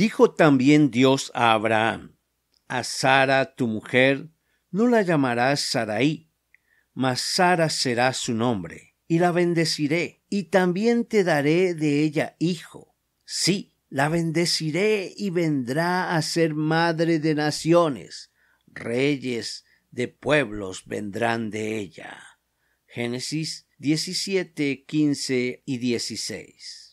Dijo también Dios a Abraham, a Sara tu mujer, no la llamarás Saraí, mas Sara será su nombre, y la bendeciré, y también te daré de ella hijo. Sí, la bendeciré y vendrá a ser madre de naciones, reyes de pueblos vendrán de ella. Génesis 17, 15 y 16.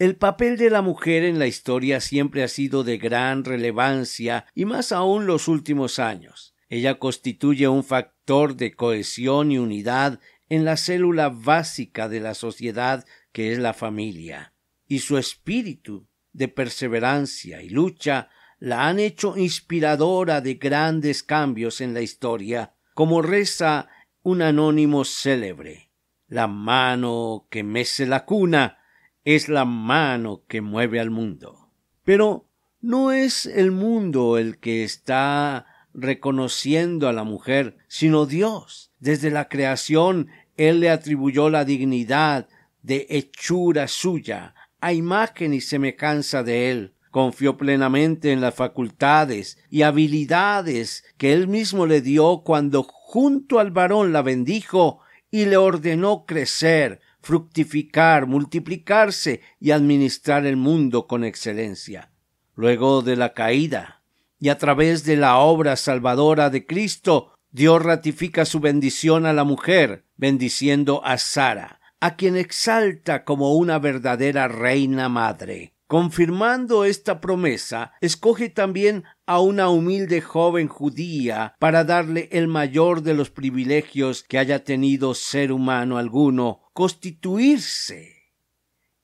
El papel de la mujer en la historia siempre ha sido de gran relevancia y más aún los últimos años. Ella constituye un factor de cohesión y unidad en la célula básica de la sociedad que es la familia, y su espíritu de perseverancia y lucha la han hecho inspiradora de grandes cambios en la historia, como reza un anónimo célebre. La mano que mece la cuna es la mano que mueve al mundo. Pero no es el mundo el que está reconociendo a la mujer, sino Dios. Desde la creación Él le atribuyó la dignidad de hechura suya, a imagen y semejanza de Él. Confió plenamente en las facultades y habilidades que Él mismo le dio cuando junto al varón la bendijo y le ordenó crecer, fructificar, multiplicarse y administrar el mundo con excelencia. Luego de la caída, y a través de la obra salvadora de Cristo, Dios ratifica su bendición a la mujer, bendiciendo a Sara, a quien exalta como una verdadera reina madre. Confirmando esta promesa, escoge también a una humilde joven judía para darle el mayor de los privilegios que haya tenido ser humano alguno, constituirse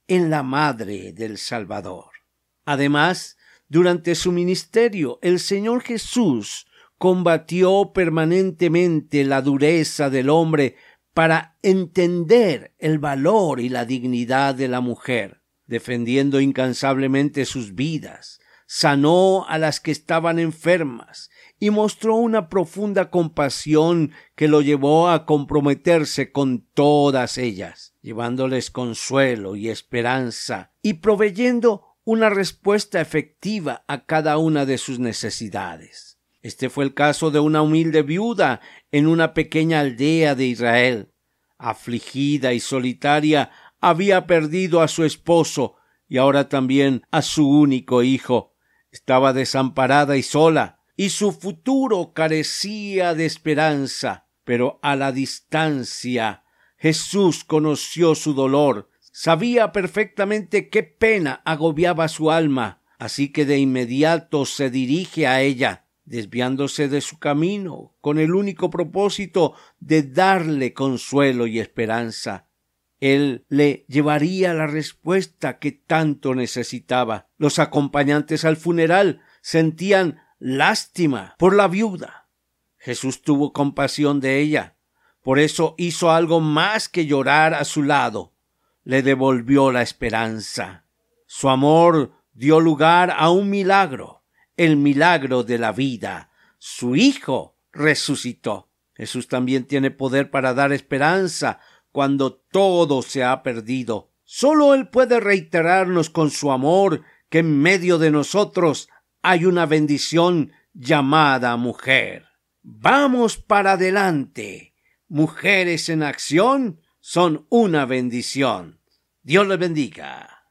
en la madre del Salvador. Además, durante su ministerio, el Señor Jesús combatió permanentemente la dureza del hombre para entender el valor y la dignidad de la mujer defendiendo incansablemente sus vidas, sanó a las que estaban enfermas y mostró una profunda compasión que lo llevó a comprometerse con todas ellas, llevándoles consuelo y esperanza y proveyendo una respuesta efectiva a cada una de sus necesidades. Este fue el caso de una humilde viuda en una pequeña aldea de Israel. Afligida y solitaria, había perdido a su esposo y ahora también a su único hijo. Estaba desamparada y sola, y su futuro carecía de esperanza. Pero a la distancia Jesús conoció su dolor, sabía perfectamente qué pena agobiaba su alma, así que de inmediato se dirige a ella, desviándose de su camino, con el único propósito de darle consuelo y esperanza. Él le llevaría la respuesta que tanto necesitaba. Los acompañantes al funeral sentían lástima por la viuda. Jesús tuvo compasión de ella. Por eso hizo algo más que llorar a su lado. Le devolvió la esperanza. Su amor dio lugar a un milagro, el milagro de la vida. Su Hijo resucitó. Jesús también tiene poder para dar esperanza cuando todo se ha perdido. Solo Él puede reiterarnos con su amor que en medio de nosotros hay una bendición llamada mujer. Vamos para adelante. Mujeres en acción son una bendición. Dios les bendiga.